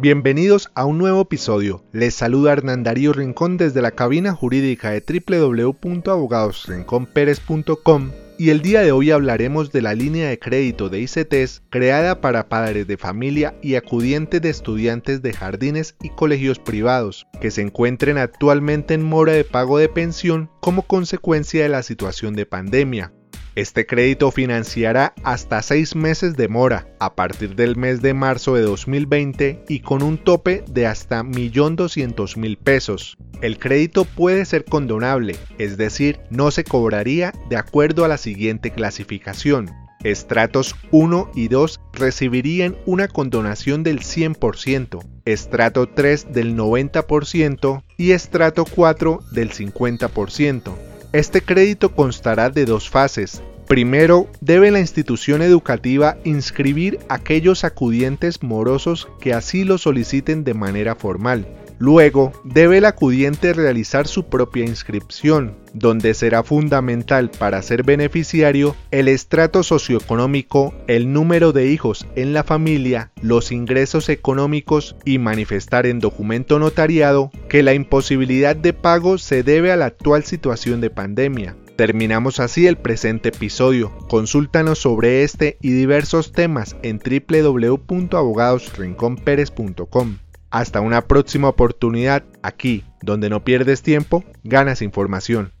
Bienvenidos a un nuevo episodio. Les saluda Hernán Darío Rincón desde la cabina jurídica de www.abogadosrinconperez.com y el día de hoy hablaremos de la línea de crédito de ICTs creada para padres de familia y acudientes de estudiantes de jardines y colegios privados que se encuentren actualmente en mora de pago de pensión como consecuencia de la situación de pandemia. Este crédito financiará hasta seis meses de mora a partir del mes de marzo de 2020 y con un tope de hasta 1.200.000 pesos. El crédito puede ser condonable, es decir, no se cobraría de acuerdo a la siguiente clasificación. Estratos 1 y 2 recibirían una condonación del 100%, estrato 3 del 90% y estrato 4 del 50%. Este crédito constará de dos fases. Primero, debe la institución educativa inscribir aquellos acudientes morosos que así lo soliciten de manera formal. Luego, debe el acudiente realizar su propia inscripción, donde será fundamental para ser beneficiario el estrato socioeconómico, el número de hijos en la familia, los ingresos económicos y manifestar en documento notariado que la imposibilidad de pago se debe a la actual situación de pandemia. Terminamos así el presente episodio. Consúltanos sobre este y diversos temas en www.abogadosrinconperez.com. Hasta una próxima oportunidad aquí, donde no pierdes tiempo, ganas información.